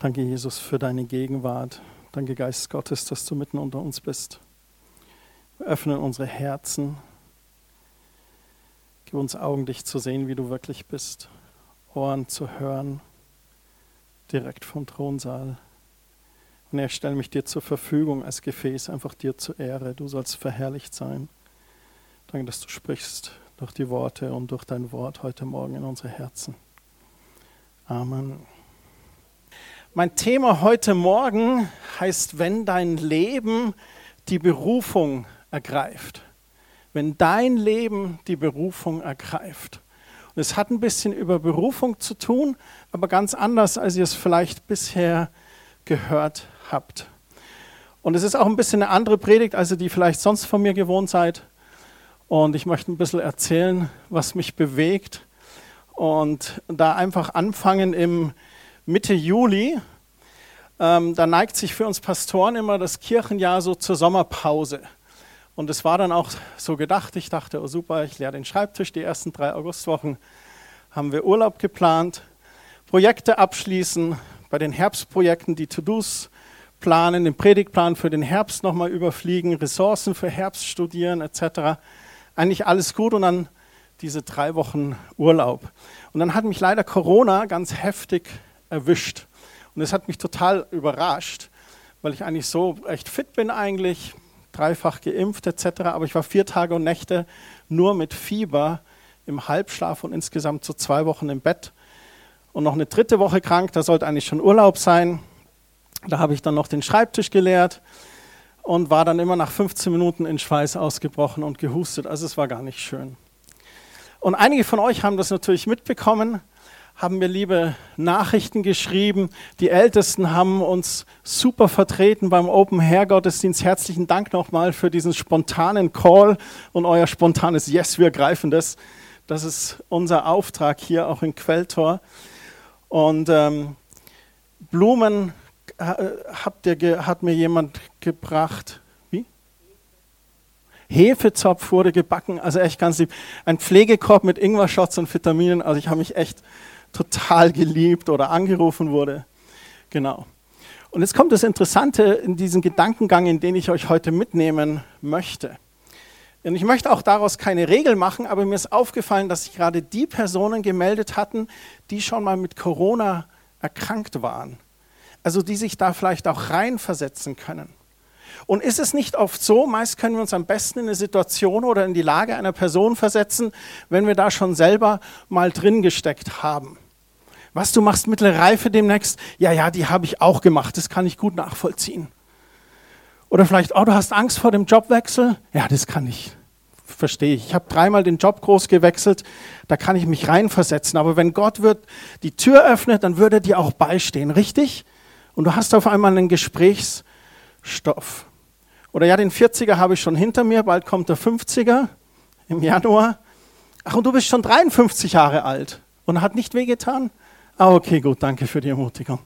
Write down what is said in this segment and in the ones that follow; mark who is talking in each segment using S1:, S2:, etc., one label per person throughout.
S1: Danke, Jesus, für deine Gegenwart. Danke, Geist Gottes, dass du mitten unter uns bist. Wir öffnen unsere Herzen. Gib uns Augen, dich zu sehen, wie du wirklich bist. Ohren zu hören, direkt vom Thronsaal. Und ich stelle mich dir zur Verfügung als Gefäß, einfach dir zur Ehre. Du sollst verherrlicht sein. Danke, dass du sprichst durch die Worte und durch dein Wort heute Morgen in unsere Herzen. Amen. Mein Thema heute Morgen heißt, wenn dein Leben die Berufung ergreift. Wenn dein Leben die Berufung ergreift. Und es hat ein bisschen über Berufung zu tun, aber ganz anders, als ihr es vielleicht bisher gehört habt. Und es ist auch ein bisschen eine andere Predigt, als ihr die vielleicht sonst von mir gewohnt seid. Und ich möchte ein bisschen erzählen, was mich bewegt. Und da einfach anfangen im Mitte Juli, ähm, da neigt sich für uns Pastoren immer das Kirchenjahr so zur Sommerpause. Und es war dann auch so gedacht, ich dachte, oh super, ich leere den Schreibtisch, die ersten drei Augustwochen haben wir Urlaub geplant, Projekte abschließen, bei den Herbstprojekten die To-Dos planen, den Predigtplan für den Herbst nochmal überfliegen, Ressourcen für Herbst studieren etc. Eigentlich alles gut und dann diese drei Wochen Urlaub. Und dann hat mich leider Corona ganz heftig erwischt. Und es hat mich total überrascht, weil ich eigentlich so echt fit bin eigentlich, dreifach geimpft etc. Aber ich war vier Tage und Nächte nur mit Fieber im Halbschlaf und insgesamt so zwei Wochen im Bett. Und noch eine dritte Woche krank, da sollte eigentlich schon Urlaub sein. Da habe ich dann noch den Schreibtisch geleert und war dann immer nach 15 Minuten in Schweiß ausgebrochen und gehustet. Also es war gar nicht schön. Und einige von euch haben das natürlich mitbekommen haben mir liebe Nachrichten geschrieben. Die Ältesten haben uns super vertreten beim Open Hair Gottesdienst. Herzlichen Dank nochmal für diesen spontanen Call und euer spontanes Yes, wir greifen das. Das ist unser Auftrag hier auch in Quelltor. Und ähm, Blumen äh, habt ihr, hat mir jemand gebracht. Wie? Hefezopf wurde gebacken, also echt ganz lieb. Ein Pflegekorb mit Ingwer-Shots und Vitaminen. Also ich habe mich echt total geliebt oder angerufen wurde. Genau. Und jetzt kommt das Interessante in diesen Gedankengang, in den ich euch heute mitnehmen möchte. Und ich möchte auch daraus keine Regel machen, aber mir ist aufgefallen, dass sich gerade die Personen gemeldet hatten, die schon mal mit Corona erkrankt waren. Also die sich da vielleicht auch reinversetzen können. Und ist es nicht oft so, meist können wir uns am besten in eine Situation oder in die Lage einer Person versetzen, wenn wir da schon selber mal drin gesteckt haben. Was du machst mittlere Reife demnächst, ja, ja, die habe ich auch gemacht, das kann ich gut nachvollziehen. Oder vielleicht, oh, du hast Angst vor dem Jobwechsel, ja, das kann ich, verstehe ich. Ich habe dreimal den Job groß gewechselt, da kann ich mich reinversetzen. Aber wenn Gott wird die Tür öffnet, dann würde er dir auch beistehen, richtig? Und du hast auf einmal einen Gesprächsstoff. Oder ja, den 40er habe ich schon hinter mir, bald kommt der 50er im Januar. Ach, und du bist schon 53 Jahre alt und hat nicht wehgetan? Ah, okay, gut, danke für die Ermutigung.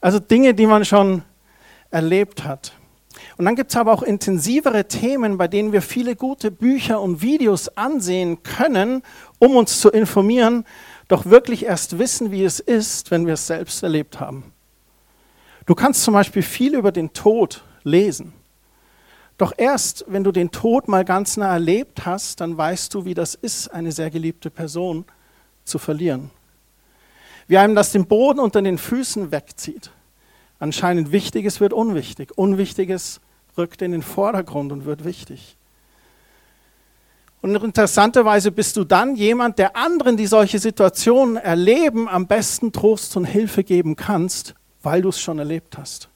S1: Also Dinge, die man schon erlebt hat. Und dann gibt es aber auch intensivere Themen, bei denen wir viele gute Bücher und Videos ansehen können, um uns zu informieren, doch wirklich erst wissen, wie es ist, wenn wir es selbst erlebt haben. Du kannst zum Beispiel viel über den Tod lesen. Doch erst, wenn du den Tod mal ganz nah erlebt hast, dann weißt du, wie das ist, eine sehr geliebte Person zu verlieren. Wie einem das den Boden unter den Füßen wegzieht. Anscheinend Wichtiges wird unwichtig. Unwichtiges rückt in den Vordergrund und wird wichtig. Und interessanterweise bist du dann jemand, der anderen, die solche Situationen erleben, am besten Trost und Hilfe geben kannst, weil du es schon erlebt hast.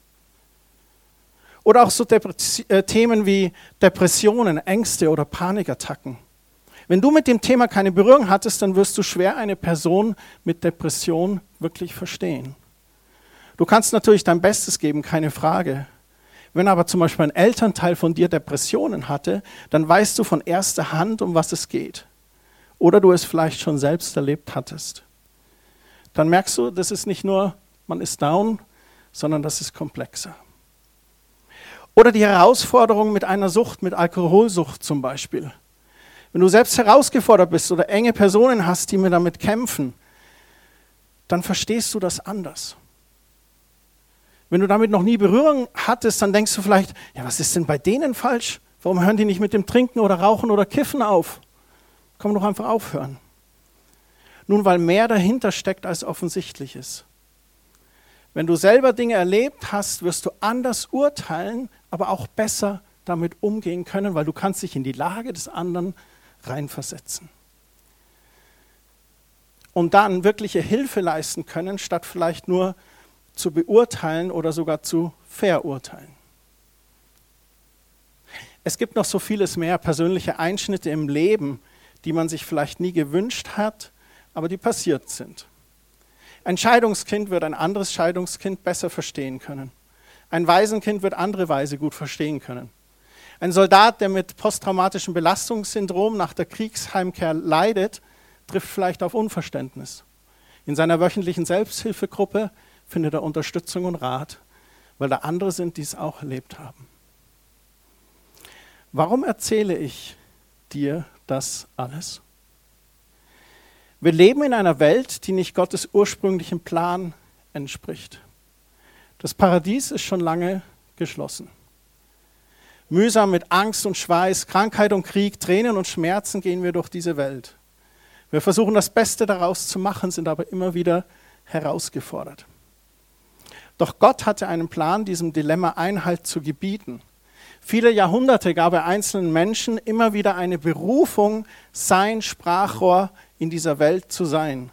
S1: Oder auch so äh, Themen wie Depressionen, Ängste oder Panikattacken. Wenn du mit dem Thema keine Berührung hattest, dann wirst du schwer eine Person mit Depression wirklich verstehen. Du kannst natürlich dein Bestes geben, keine Frage. Wenn aber zum Beispiel ein Elternteil von dir Depressionen hatte, dann weißt du von erster Hand, um was es geht. Oder du es vielleicht schon selbst erlebt hattest. Dann merkst du, das ist nicht nur, man ist down, sondern das ist komplexer. Oder die Herausforderung mit einer Sucht, mit Alkoholsucht zum Beispiel. Wenn du selbst herausgefordert bist oder enge Personen hast, die mir damit kämpfen, dann verstehst du das anders. Wenn du damit noch nie Berührung hattest, dann denkst du vielleicht, ja, was ist denn bei denen falsch? Warum hören die nicht mit dem Trinken oder Rauchen oder Kiffen auf? Komm doch einfach aufhören. Nun, weil mehr dahinter steckt, als offensichtlich ist. Wenn du selber Dinge erlebt hast, wirst du anders urteilen, aber auch besser damit umgehen können, weil du kannst dich in die Lage des anderen reinversetzen. Und dann wirkliche Hilfe leisten können, statt vielleicht nur zu beurteilen oder sogar zu verurteilen. Es gibt noch so vieles mehr persönliche Einschnitte im Leben, die man sich vielleicht nie gewünscht hat, aber die passiert sind. Ein Scheidungskind wird ein anderes Scheidungskind besser verstehen können. Ein Waisenkind wird andere Weise gut verstehen können. Ein Soldat, der mit posttraumatischem Belastungssyndrom nach der Kriegsheimkehr leidet, trifft vielleicht auf Unverständnis. In seiner wöchentlichen Selbsthilfegruppe findet er Unterstützung und Rat, weil da andere sind, die es auch erlebt haben. Warum erzähle ich dir das alles? Wir leben in einer Welt, die nicht Gottes ursprünglichen Plan entspricht. Das Paradies ist schon lange geschlossen. Mühsam mit Angst und Schweiß, Krankheit und Krieg, Tränen und Schmerzen gehen wir durch diese Welt. Wir versuchen das Beste daraus zu machen, sind aber immer wieder herausgefordert. Doch Gott hatte einen Plan, diesem Dilemma Einhalt zu gebieten. Viele Jahrhunderte gab er einzelnen Menschen immer wieder eine Berufung, sein Sprachrohr in dieser Welt zu sein.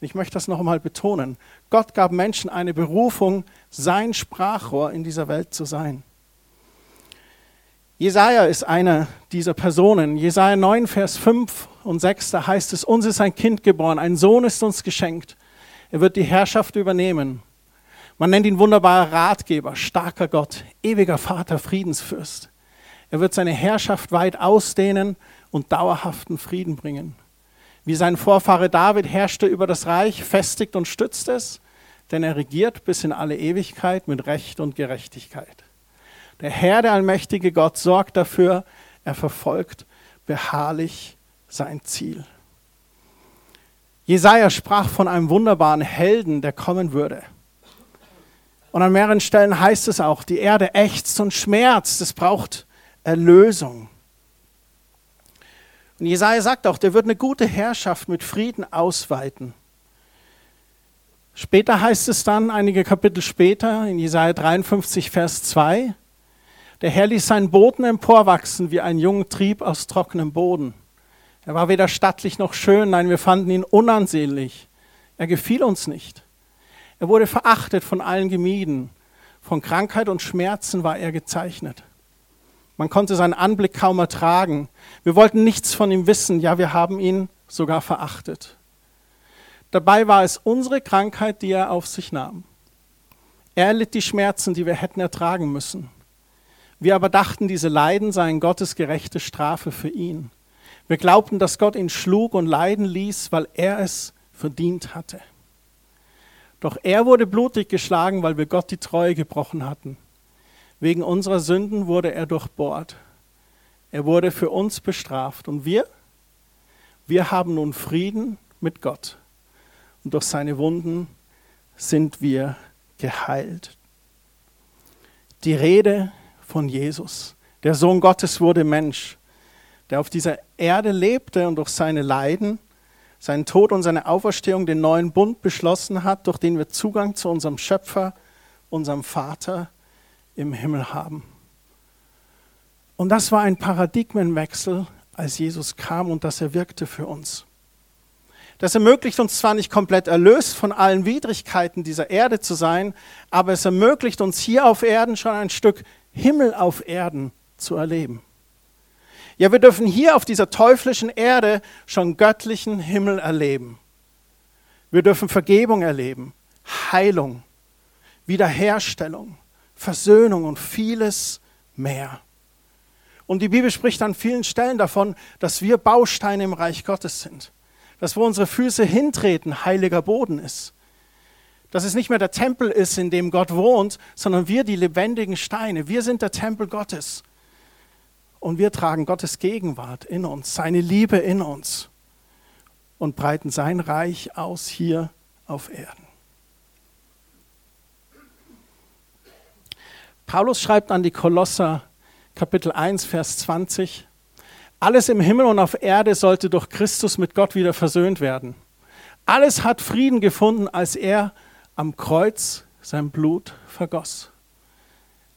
S1: Ich möchte das noch einmal betonen. Gott gab Menschen eine Berufung, sein Sprachrohr in dieser Welt zu sein. Jesaja ist eine dieser Personen. Jesaja 9, Vers 5 und 6, da heißt es: Uns ist ein Kind geboren, ein Sohn ist uns geschenkt. Er wird die Herrschaft übernehmen. Man nennt ihn wunderbarer Ratgeber, starker Gott, ewiger Vater, Friedensfürst. Er wird seine Herrschaft weit ausdehnen und dauerhaften Frieden bringen. Wie sein Vorfahre David herrschte über das Reich, festigt und stützt es, denn er regiert bis in alle Ewigkeit mit Recht und Gerechtigkeit. Der Herr, der allmächtige Gott, sorgt dafür, er verfolgt beharrlich sein Ziel. Jesaja sprach von einem wunderbaren Helden, der kommen würde. Und an mehreren Stellen heißt es auch, die Erde ächzt und schmerzt, es braucht Erlösung. Und Jesaja sagt auch, der wird eine gute Herrschaft mit Frieden ausweiten. Später heißt es dann, einige Kapitel später, in Jesaja 53, Vers 2, der Herr ließ seinen Boden emporwachsen wie ein junger Trieb aus trockenem Boden. Er war weder stattlich noch schön, nein, wir fanden ihn unansehnlich. Er gefiel uns nicht. Er wurde verachtet, von allen gemieden. Von Krankheit und Schmerzen war er gezeichnet. Man konnte seinen Anblick kaum ertragen. Wir wollten nichts von ihm wissen, ja, wir haben ihn sogar verachtet. Dabei war es unsere Krankheit, die er auf sich nahm. Er litt die Schmerzen, die wir hätten ertragen müssen. Wir aber dachten, diese Leiden seien Gottes gerechte Strafe für ihn. Wir glaubten, dass Gott ihn schlug und leiden ließ, weil er es verdient hatte. Doch er wurde blutig geschlagen, weil wir Gott die Treue gebrochen hatten. Wegen unserer Sünden wurde er durchbohrt. Er wurde für uns bestraft. Und wir? Wir haben nun Frieden mit Gott. Und durch seine Wunden sind wir geheilt. Die Rede von Jesus. Der Sohn Gottes wurde Mensch, der auf dieser Erde lebte und durch seine Leiden, seinen Tod und seine Auferstehung den neuen Bund beschlossen hat, durch den wir Zugang zu unserem Schöpfer, unserem Vater im Himmel haben. Und das war ein Paradigmenwechsel, als Jesus kam und das er wirkte für uns. Das ermöglicht uns zwar nicht komplett erlöst von allen Widrigkeiten dieser Erde zu sein, aber es ermöglicht uns hier auf Erden schon ein Stück Himmel auf Erden zu erleben. Ja, wir dürfen hier auf dieser teuflischen Erde schon göttlichen Himmel erleben. Wir dürfen Vergebung erleben, Heilung, Wiederherstellung, Versöhnung und vieles mehr. Und die Bibel spricht an vielen Stellen davon, dass wir Bausteine im Reich Gottes sind. Dass wo unsere Füße hintreten, heiliger Boden ist. Dass es nicht mehr der Tempel ist, in dem Gott wohnt, sondern wir die lebendigen Steine. Wir sind der Tempel Gottes. Und wir tragen Gottes Gegenwart in uns, seine Liebe in uns und breiten sein Reich aus hier auf Erden. Paulus schreibt an die Kolosser Kapitel 1, Vers 20, alles im Himmel und auf Erde sollte durch Christus mit Gott wieder versöhnt werden. Alles hat Frieden gefunden, als er am Kreuz sein Blut vergoss.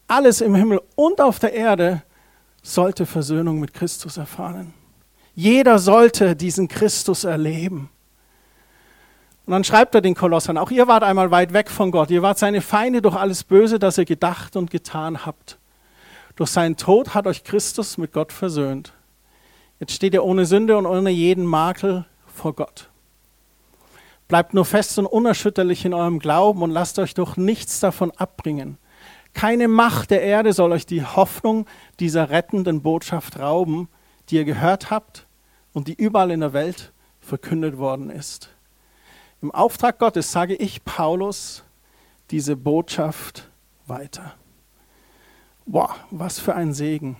S1: Alles im Himmel und auf der Erde sollte Versöhnung mit Christus erfahren. Jeder sollte diesen Christus erleben. Und dann schreibt er den Kolossern, auch ihr wart einmal weit weg von Gott, ihr wart seine Feinde durch alles Böse, das ihr gedacht und getan habt. Durch seinen Tod hat euch Christus mit Gott versöhnt. Jetzt steht ihr ohne Sünde und ohne jeden Makel vor Gott. Bleibt nur fest und unerschütterlich in eurem Glauben und lasst euch durch nichts davon abbringen. Keine Macht der Erde soll euch die Hoffnung dieser rettenden Botschaft rauben, die ihr gehört habt und die überall in der Welt verkündet worden ist. Im Auftrag Gottes sage ich Paulus diese Botschaft weiter. Boah, was für ein Segen,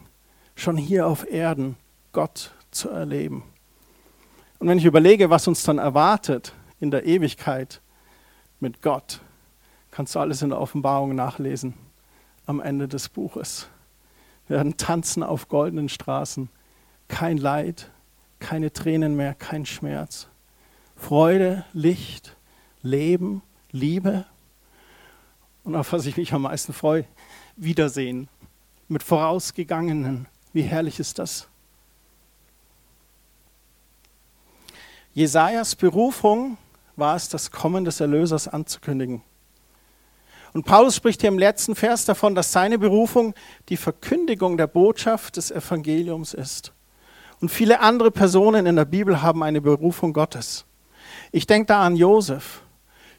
S1: schon hier auf Erden Gott zu erleben. Und wenn ich überlege, was uns dann erwartet in der Ewigkeit mit Gott, kannst du alles in der Offenbarung nachlesen am Ende des Buches. Wir werden tanzen auf goldenen Straßen. Kein Leid, keine Tränen mehr, kein Schmerz. Freude, Licht, Leben, Liebe. Und auf was ich mich am meisten freue, Wiedersehen mit Vorausgegangenen. Wie herrlich ist das? Jesajas Berufung war es, das Kommen des Erlösers anzukündigen. Und Paulus spricht hier im letzten Vers davon, dass seine Berufung die Verkündigung der Botschaft des Evangeliums ist. Und viele andere Personen in der Bibel haben eine Berufung Gottes. Ich denke da an Josef.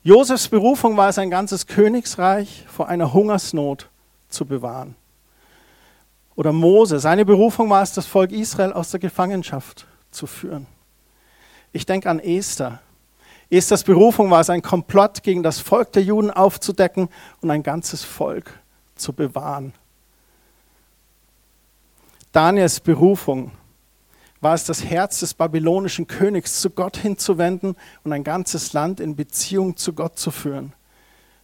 S1: Josefs Berufung war es, ein ganzes Königsreich vor einer Hungersnot zu bewahren. Oder Mose, seine Berufung war es, das Volk Israel aus der Gefangenschaft zu führen. Ich denke an Esther. Esthers Berufung war es, ein Komplott gegen das Volk der Juden aufzudecken und ein ganzes Volk zu bewahren. Daniels Berufung war es, das Herz des babylonischen Königs zu Gott hinzuwenden und ein ganzes Land in Beziehung zu Gott zu führen.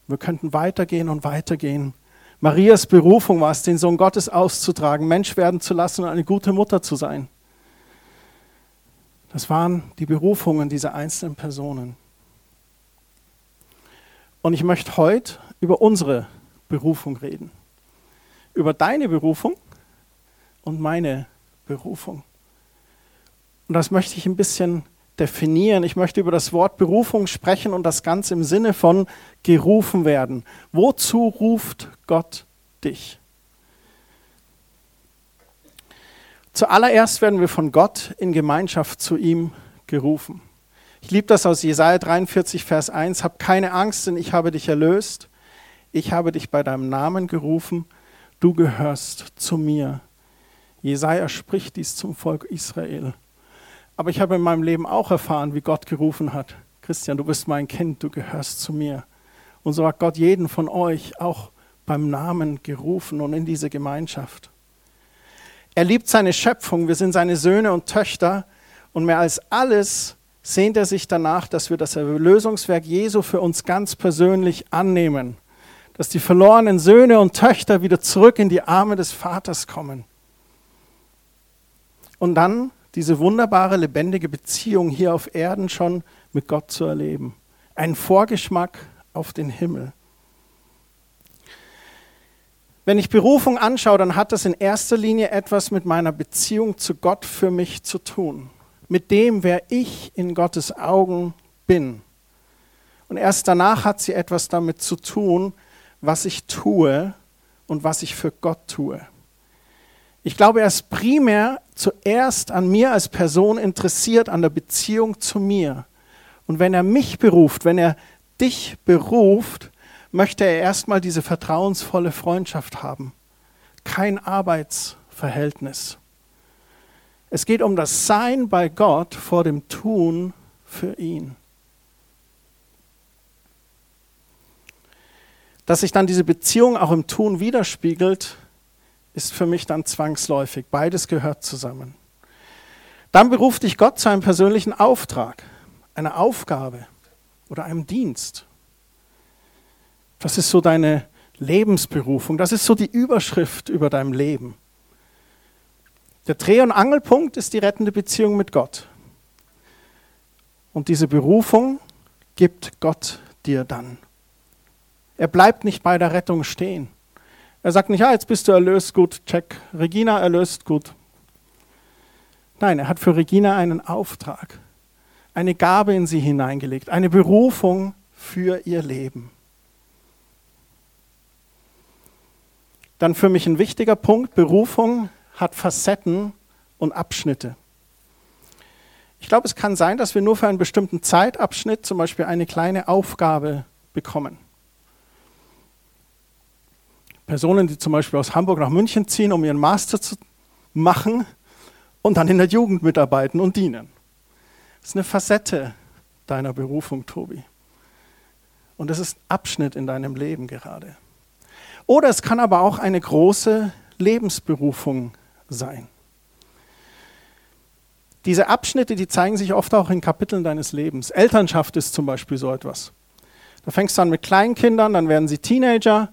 S1: Wir könnten weitergehen und weitergehen. Marias Berufung war es, den Sohn Gottes auszutragen, Mensch werden zu lassen und eine gute Mutter zu sein. Das waren die Berufungen dieser einzelnen Personen. Und ich möchte heute über unsere Berufung reden. Über deine Berufung und meine Berufung. Und das möchte ich ein bisschen definieren. Ich möchte über das Wort Berufung sprechen und das Ganze im Sinne von gerufen werden. Wozu ruft Gott dich? Zuallererst werden wir von Gott in Gemeinschaft zu ihm gerufen. Ich liebe das aus Jesaja 43, Vers 1. Hab keine Angst, denn ich habe dich erlöst. Ich habe dich bei deinem Namen gerufen. Du gehörst zu mir. Jesaja spricht dies zum Volk Israel. Aber ich habe in meinem Leben auch erfahren, wie Gott gerufen hat. Christian, du bist mein Kind, du gehörst zu mir. Und so hat Gott jeden von euch auch beim Namen gerufen und in diese Gemeinschaft. Er liebt seine Schöpfung, wir sind seine Söhne und Töchter und mehr als alles sehnt er sich danach, dass wir das Erlösungswerk Jesu für uns ganz persönlich annehmen, dass die verlorenen Söhne und Töchter wieder zurück in die Arme des Vaters kommen. Und dann diese wunderbare, lebendige Beziehung hier auf Erden schon mit Gott zu erleben. Ein Vorgeschmack auf den Himmel. Wenn ich Berufung anschaue, dann hat das in erster Linie etwas mit meiner Beziehung zu Gott für mich zu tun. Mit dem, wer ich in Gottes Augen bin. Und erst danach hat sie etwas damit zu tun, was ich tue und was ich für Gott tue. Ich glaube, er ist primär zuerst an mir als Person interessiert, an der Beziehung zu mir. Und wenn er mich beruft, wenn er dich beruft, möchte er erstmal diese vertrauensvolle Freundschaft haben, kein Arbeitsverhältnis. Es geht um das Sein bei Gott vor dem Tun für ihn. Dass sich dann diese Beziehung auch im Tun widerspiegelt, ist für mich dann zwangsläufig. Beides gehört zusammen. Dann beruft dich Gott zu einem persönlichen Auftrag, einer Aufgabe oder einem Dienst. Was ist so deine Lebensberufung, das ist so die Überschrift über deinem Leben. Der Dreh- und Angelpunkt ist die rettende Beziehung mit Gott. Und diese Berufung gibt Gott dir dann. Er bleibt nicht bei der Rettung stehen. Er sagt nicht, ja, jetzt bist du erlöst, gut, check. Regina erlöst, gut. Nein, er hat für Regina einen Auftrag, eine Gabe in sie hineingelegt, eine Berufung für ihr Leben. Dann für mich ein wichtiger Punkt, Berufung hat Facetten und Abschnitte. Ich glaube, es kann sein, dass wir nur für einen bestimmten Zeitabschnitt zum Beispiel eine kleine Aufgabe bekommen. Personen, die zum Beispiel aus Hamburg nach München ziehen, um ihren Master zu machen und dann in der Jugend mitarbeiten und dienen. Das ist eine Facette deiner Berufung, Tobi. Und es ist ein Abschnitt in deinem Leben gerade. Oder es kann aber auch eine große Lebensberufung sein. Diese Abschnitte, die zeigen sich oft auch in Kapiteln deines Lebens. Elternschaft ist zum Beispiel so etwas. Da fängst du an mit Kleinkindern, dann werden sie Teenager,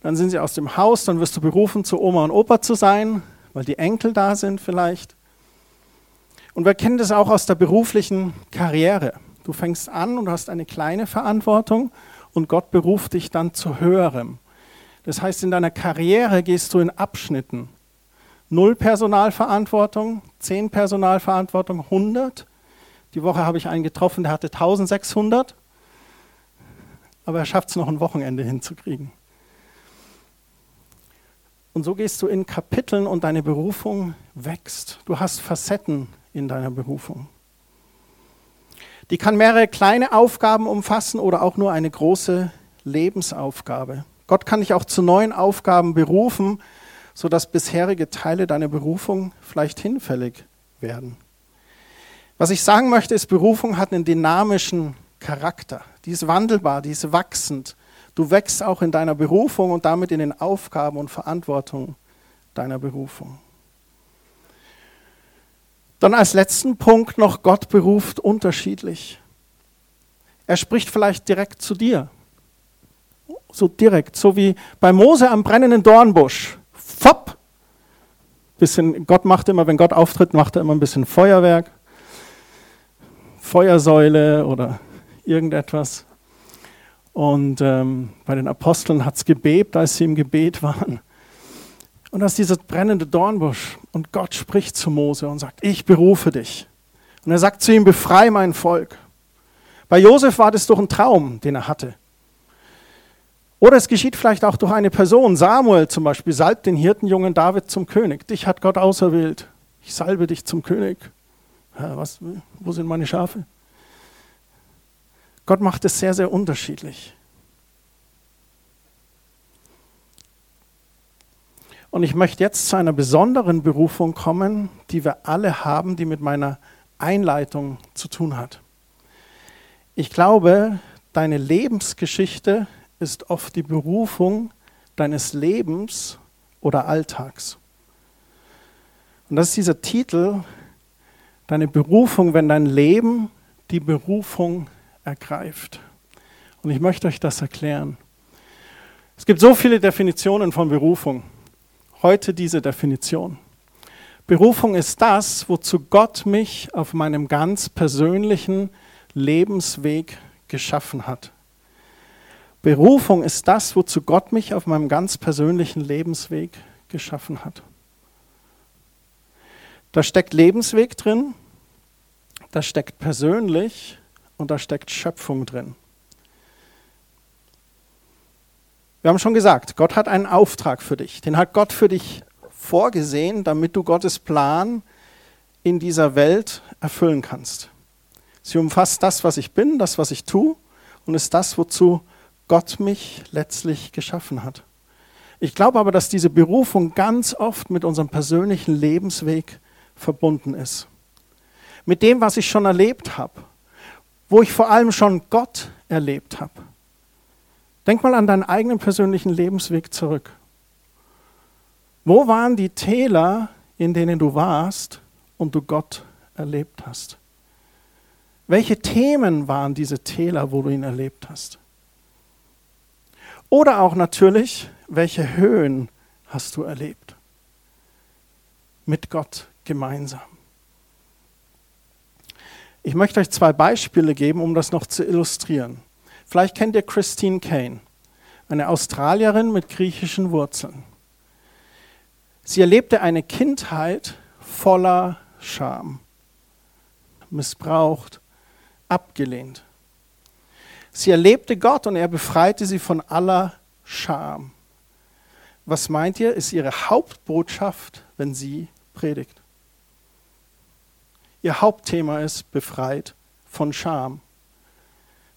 S1: dann sind sie aus dem Haus, dann wirst du berufen, zu Oma und Opa zu sein, weil die Enkel da sind vielleicht. Und wir kennen das auch aus der beruflichen Karriere. Du fängst an und hast eine kleine Verantwortung und Gott beruft dich dann zu höherem. Das heißt, in deiner Karriere gehst du in Abschnitten. Null Personalverantwortung, zehn Personalverantwortung, 100. Die Woche habe ich einen getroffen, der hatte 1600, aber er schafft es noch ein Wochenende hinzukriegen. Und so gehst du in Kapiteln und deine Berufung wächst. Du hast Facetten in deiner Berufung. Die kann mehrere kleine Aufgaben umfassen oder auch nur eine große Lebensaufgabe. Gott kann dich auch zu neuen Aufgaben berufen, sodass bisherige Teile deiner Berufung vielleicht hinfällig werden. Was ich sagen möchte, ist, Berufung hat einen dynamischen Charakter. Die ist wandelbar, die ist wachsend. Du wächst auch in deiner Berufung und damit in den Aufgaben und Verantwortung deiner Berufung. Dann als letzten Punkt noch, Gott beruft unterschiedlich. Er spricht vielleicht direkt zu dir so direkt, so wie bei Mose am brennenden Dornbusch. Fopp! Bisschen, Gott macht immer, wenn Gott auftritt, macht er immer ein bisschen Feuerwerk, Feuersäule oder irgendetwas. Und ähm, bei den Aposteln hat es gebebt, als sie im Gebet waren. Und das ist dieser brennende Dornbusch. Und Gott spricht zu Mose und sagt, ich berufe dich. Und er sagt zu ihm, befreie mein Volk. Bei Josef war das doch ein Traum, den er hatte. Oder es geschieht vielleicht auch durch eine Person. Samuel zum Beispiel salbt den Hirtenjungen David zum König. Dich hat Gott auserwählt. Ich salbe dich zum König. Was, wo sind meine Schafe? Gott macht es sehr, sehr unterschiedlich. Und ich möchte jetzt zu einer besonderen Berufung kommen, die wir alle haben, die mit meiner Einleitung zu tun hat. Ich glaube, deine Lebensgeschichte ist oft die Berufung deines Lebens oder Alltags. Und das ist dieser Titel, deine Berufung, wenn dein Leben die Berufung ergreift. Und ich möchte euch das erklären. Es gibt so viele Definitionen von Berufung. Heute diese Definition. Berufung ist das, wozu Gott mich auf meinem ganz persönlichen Lebensweg geschaffen hat. Berufung ist das, wozu Gott mich auf meinem ganz persönlichen Lebensweg geschaffen hat. Da steckt Lebensweg drin, da steckt persönlich und da steckt Schöpfung drin. Wir haben schon gesagt, Gott hat einen Auftrag für dich. Den hat Gott für dich vorgesehen, damit du Gottes Plan in dieser Welt erfüllen kannst. Sie umfasst das, was ich bin, das, was ich tue und ist das, wozu Gott mich letztlich geschaffen hat. Ich glaube aber, dass diese Berufung ganz oft mit unserem persönlichen Lebensweg verbunden ist. Mit dem, was ich schon erlebt habe, wo ich vor allem schon Gott erlebt habe. Denk mal an deinen eigenen persönlichen Lebensweg zurück. Wo waren die Täler, in denen du warst und du Gott erlebt hast? Welche Themen waren diese Täler, wo du ihn erlebt hast? Oder auch natürlich, welche Höhen hast du erlebt? Mit Gott gemeinsam. Ich möchte euch zwei Beispiele geben, um das noch zu illustrieren. Vielleicht kennt ihr Christine Kane, eine Australierin mit griechischen Wurzeln. Sie erlebte eine Kindheit voller Scham, missbraucht, abgelehnt. Sie erlebte Gott und er befreite sie von aller Scham. Was meint ihr, ist ihre Hauptbotschaft, wenn sie predigt? Ihr Hauptthema ist befreit von Scham.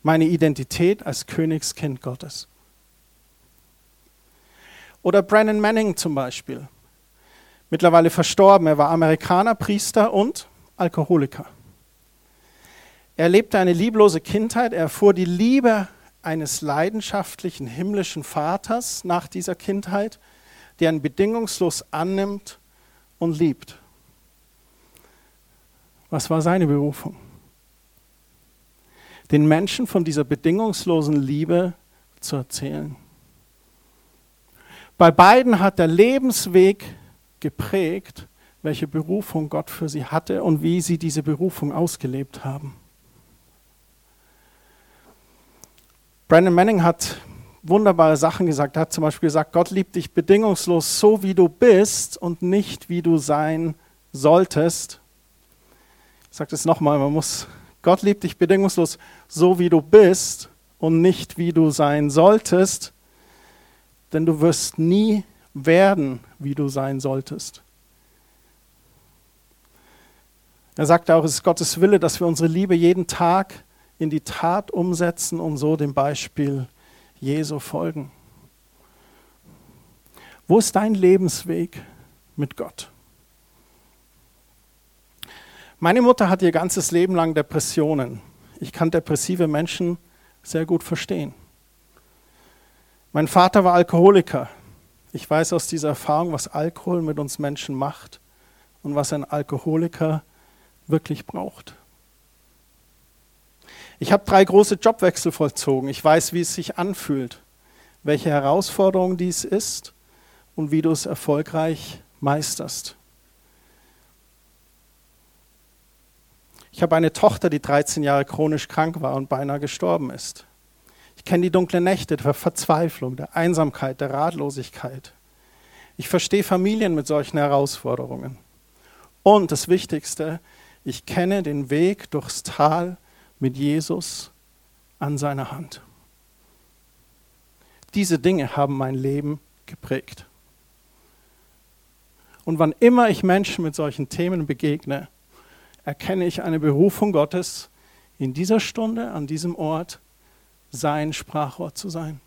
S1: Meine Identität als Königskind Gottes. Oder Brennan Manning zum Beispiel. Mittlerweile verstorben. Er war Amerikaner, Priester und Alkoholiker. Er lebte eine lieblose Kindheit. Er erfuhr die Liebe eines leidenschaftlichen himmlischen Vaters nach dieser Kindheit, der ihn bedingungslos annimmt und liebt. Was war seine Berufung? Den Menschen von dieser bedingungslosen Liebe zu erzählen. Bei beiden hat der Lebensweg geprägt, welche Berufung Gott für sie hatte und wie sie diese Berufung ausgelebt haben. Brandon Manning hat wunderbare Sachen gesagt. Er hat zum Beispiel gesagt, Gott liebt dich bedingungslos so, wie du bist und nicht, wie du sein solltest. Ich sage das nochmal, man muss, Gott liebt dich bedingungslos so, wie du bist und nicht, wie du sein solltest, denn du wirst nie werden, wie du sein solltest. Er sagte auch, es ist Gottes Wille, dass wir unsere Liebe jeden Tag in die Tat umsetzen und so dem Beispiel Jesu folgen. Wo ist dein Lebensweg mit Gott? Meine Mutter hat ihr ganzes Leben lang Depressionen. Ich kann depressive Menschen sehr gut verstehen. Mein Vater war Alkoholiker. Ich weiß aus dieser Erfahrung, was Alkohol mit uns Menschen macht und was ein Alkoholiker wirklich braucht. Ich habe drei große Jobwechsel vollzogen. Ich weiß, wie es sich anfühlt, welche Herausforderung dies ist und wie du es erfolgreich meisterst. Ich habe eine Tochter, die 13 Jahre chronisch krank war und beinahe gestorben ist. Ich kenne die dunklen Nächte der Verzweiflung, der Einsamkeit, der Ratlosigkeit. Ich verstehe Familien mit solchen Herausforderungen. Und das Wichtigste, ich kenne den Weg durchs Tal mit Jesus an seiner Hand. Diese Dinge haben mein Leben geprägt. Und wann immer ich Menschen mit solchen Themen begegne, erkenne ich eine Berufung Gottes, in dieser Stunde, an diesem Ort, sein Sprachrohr zu sein,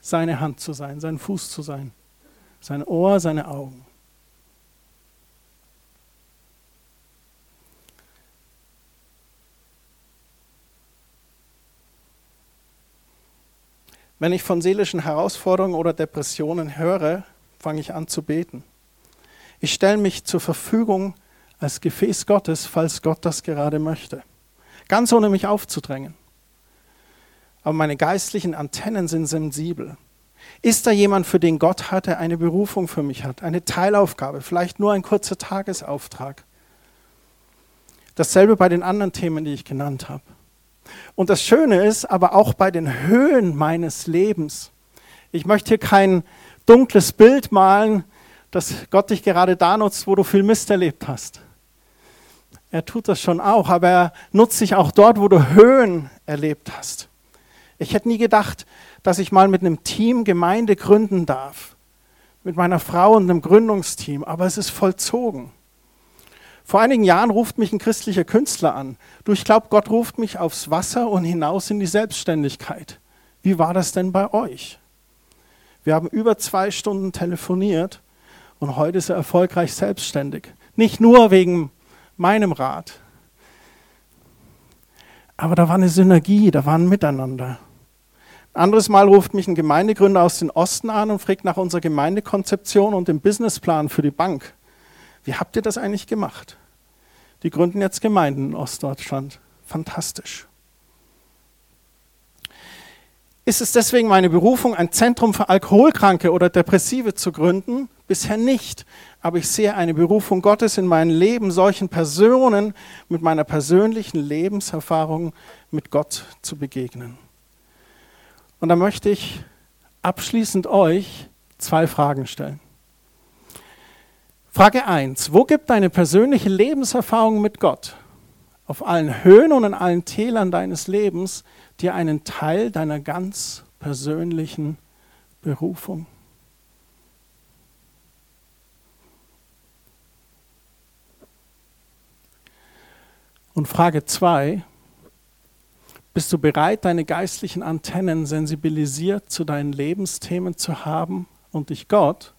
S1: seine Hand zu sein, sein Fuß zu sein, sein Ohr, seine Augen. Wenn ich von seelischen Herausforderungen oder Depressionen höre, fange ich an zu beten. Ich stelle mich zur Verfügung als Gefäß Gottes, falls Gott das gerade möchte. Ganz ohne mich aufzudrängen. Aber meine geistlichen Antennen sind sensibel. Ist da jemand, für den Gott hatte, eine Berufung für mich hat, eine Teilaufgabe, vielleicht nur ein kurzer Tagesauftrag? Dasselbe bei den anderen Themen, die ich genannt habe. Und das Schöne ist, aber auch bei den Höhen meines Lebens. Ich möchte hier kein dunkles Bild malen, dass Gott dich gerade da nutzt, wo du viel Mist erlebt hast. Er tut das schon auch, aber er nutzt sich auch dort, wo du Höhen erlebt hast. Ich hätte nie gedacht, dass ich mal mit einem Team Gemeinde gründen darf. Mit meiner Frau und einem Gründungsteam, aber es ist vollzogen. Vor einigen Jahren ruft mich ein christlicher Künstler an. Du, ich glaube, Gott ruft mich aufs Wasser und hinaus in die Selbstständigkeit. Wie war das denn bei euch? Wir haben über zwei Stunden telefoniert und heute ist er erfolgreich selbstständig. Nicht nur wegen meinem Rat. Aber da war eine Synergie, da war ein Miteinander. Ein anderes Mal ruft mich ein Gemeindegründer aus dem Osten an und fragt nach unserer Gemeindekonzeption und dem Businessplan für die Bank. Wie habt ihr das eigentlich gemacht? Die gründen jetzt Gemeinden in Ostdeutschland. Fantastisch. Ist es deswegen meine Berufung, ein Zentrum für Alkoholkranke oder Depressive zu gründen? Bisher nicht. Aber ich sehe eine Berufung Gottes in meinem Leben, solchen Personen mit meiner persönlichen Lebenserfahrung mit Gott zu begegnen. Und da möchte ich abschließend euch zwei Fragen stellen. Frage 1. Wo gibt deine persönliche Lebenserfahrung mit Gott auf allen Höhen und in allen Tälern deines Lebens dir einen Teil deiner ganz persönlichen Berufung? Und Frage 2. Bist du bereit, deine geistlichen Antennen sensibilisiert zu deinen Lebensthemen zu haben und dich Gott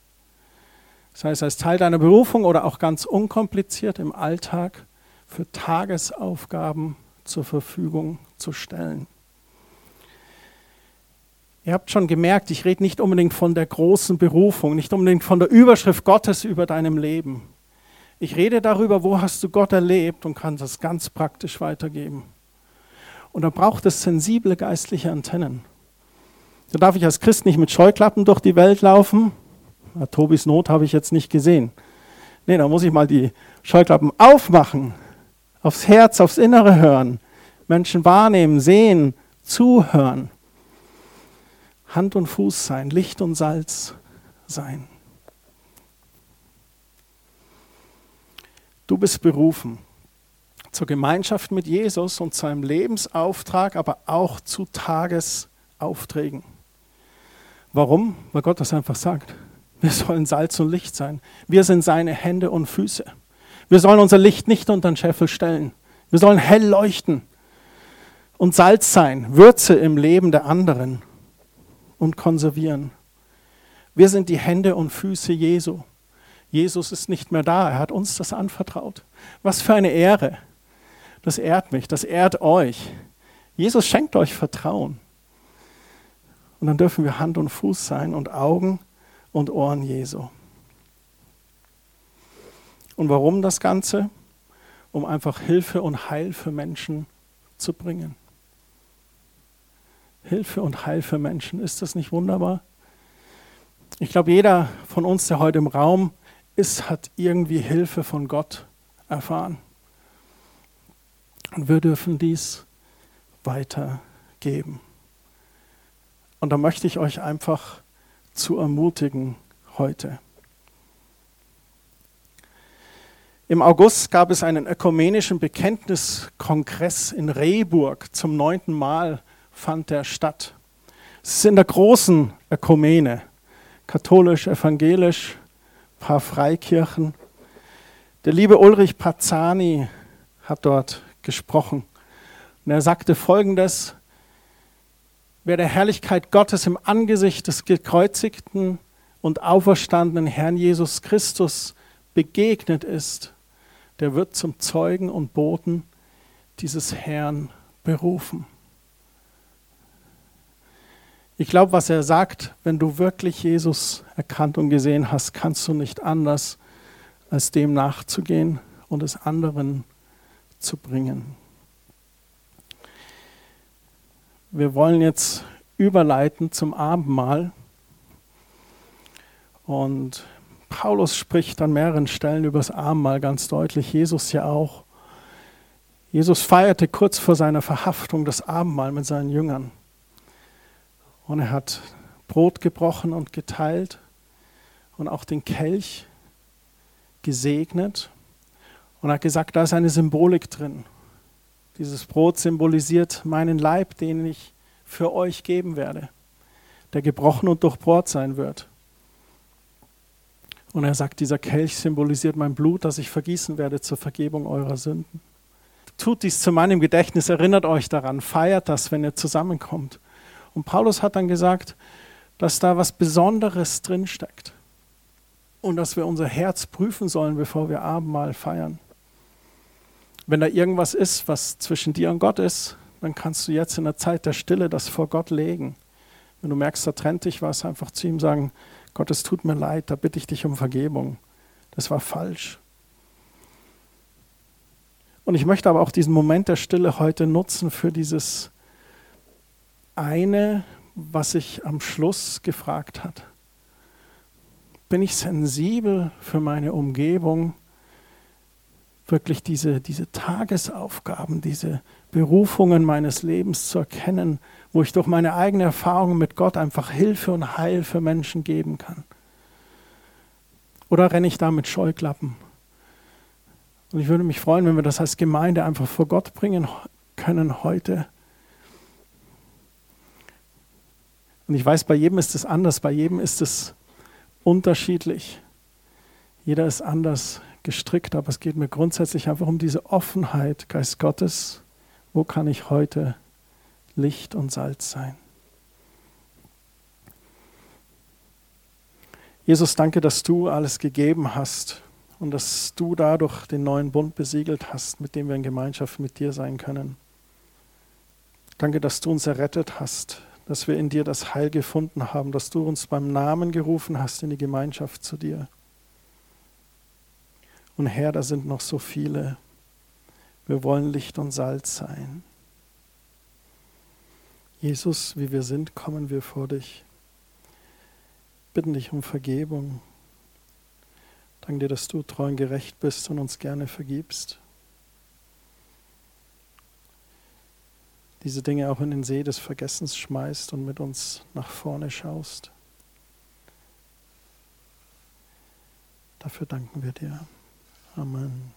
S1: das heißt, als Teil deiner Berufung oder auch ganz unkompliziert im Alltag für Tagesaufgaben zur Verfügung zu stellen. Ihr habt schon gemerkt, ich rede nicht unbedingt von der großen Berufung, nicht unbedingt von der Überschrift Gottes über deinem Leben. Ich rede darüber, wo hast du Gott erlebt und kann das ganz praktisch weitergeben. Und da braucht es sensible geistliche Antennen. Da darf ich als Christ nicht mit Scheuklappen durch die Welt laufen, ja, Tobis Not habe ich jetzt nicht gesehen. Nee, da muss ich mal die Scheuklappen aufmachen, aufs Herz, aufs Innere hören, Menschen wahrnehmen, sehen, zuhören. Hand und Fuß sein, Licht und Salz sein. Du bist berufen zur Gemeinschaft mit Jesus und seinem Lebensauftrag, aber auch zu Tagesaufträgen. Warum? Weil Gott das einfach sagt. Wir sollen Salz und Licht sein. Wir sind seine Hände und Füße. Wir sollen unser Licht nicht unter den Scheffel stellen. Wir sollen hell leuchten und Salz sein, Würze im Leben der anderen und konservieren. Wir sind die Hände und Füße Jesu. Jesus ist nicht mehr da, er hat uns das anvertraut. Was für eine Ehre. Das ehrt mich, das ehrt euch. Jesus schenkt euch Vertrauen. Und dann dürfen wir Hand und Fuß sein und Augen und Ohren Jesu. Und warum das Ganze? Um einfach Hilfe und Heil für Menschen zu bringen. Hilfe und Heil für Menschen. Ist das nicht wunderbar? Ich glaube, jeder von uns, der heute im Raum ist, hat irgendwie Hilfe von Gott erfahren. Und wir dürfen dies weitergeben. Und da möchte ich euch einfach zu ermutigen heute. Im August gab es einen ökumenischen Bekenntniskongress in Rehburg. Zum neunten Mal fand der statt. Es ist in der großen Ökumene, katholisch, evangelisch, paar Freikirchen. Der liebe Ulrich Pazzani hat dort gesprochen. Und er sagte folgendes, wer der Herrlichkeit Gottes im Angesicht des gekreuzigten und auferstandenen Herrn Jesus Christus begegnet ist, der wird zum Zeugen und Boten dieses Herrn berufen. Ich glaube, was er sagt, wenn du wirklich Jesus erkannt und gesehen hast, kannst du nicht anders, als dem nachzugehen und es anderen zu bringen. Wir wollen jetzt überleiten zum Abendmahl. Und Paulus spricht an mehreren Stellen über das Abendmahl ganz deutlich, Jesus ja auch. Jesus feierte kurz vor seiner Verhaftung das Abendmahl mit seinen Jüngern. Und er hat Brot gebrochen und geteilt und auch den Kelch gesegnet und hat gesagt, da ist eine Symbolik drin. Dieses Brot symbolisiert meinen Leib, den ich für euch geben werde, der gebrochen und durchbohrt sein wird. Und er sagt, dieser Kelch symbolisiert mein Blut, das ich vergießen werde zur Vergebung eurer Sünden. Tut dies zu meinem Gedächtnis, erinnert euch daran, feiert das, wenn ihr zusammenkommt. Und Paulus hat dann gesagt, dass da was Besonderes drinsteckt und dass wir unser Herz prüfen sollen, bevor wir Abendmahl feiern. Wenn da irgendwas ist, was zwischen dir und Gott ist, dann kannst du jetzt in der Zeit der Stille das vor Gott legen. Wenn du merkst, da trennt dich was, einfach zu ihm sagen, Gott, es tut mir leid, da bitte ich dich um Vergebung. Das war falsch. Und ich möchte aber auch diesen Moment der Stille heute nutzen für dieses eine was sich am Schluss gefragt hat. Bin ich sensibel für meine Umgebung? Wirklich diese, diese Tagesaufgaben, diese Berufungen meines Lebens zu erkennen, wo ich durch meine eigene Erfahrung mit Gott einfach Hilfe und Heil für Menschen geben kann. Oder renne ich da mit Scheuklappen? Und ich würde mich freuen, wenn wir das als Gemeinde einfach vor Gott bringen können heute. Und ich weiß, bei jedem ist es anders, bei jedem ist es unterschiedlich. Jeder ist anders gestrickt, aber es geht mir grundsätzlich einfach um diese Offenheit, Geist Gottes. Wo kann ich heute Licht und Salz sein? Jesus, danke, dass du alles gegeben hast und dass du dadurch den neuen Bund besiegelt hast, mit dem wir in Gemeinschaft mit dir sein können. Danke, dass du uns errettet hast, dass wir in dir das Heil gefunden haben, dass du uns beim Namen gerufen hast in die Gemeinschaft zu dir. Und Herr, da sind noch so viele. Wir wollen Licht und Salz sein. Jesus, wie wir sind, kommen wir vor dich bitten dich um Vergebung. Danke dir, dass du treu und gerecht bist und uns gerne vergibst. Diese Dinge auch in den See des Vergessens schmeißt und mit uns nach vorne schaust. Dafür danken wir dir. Amen.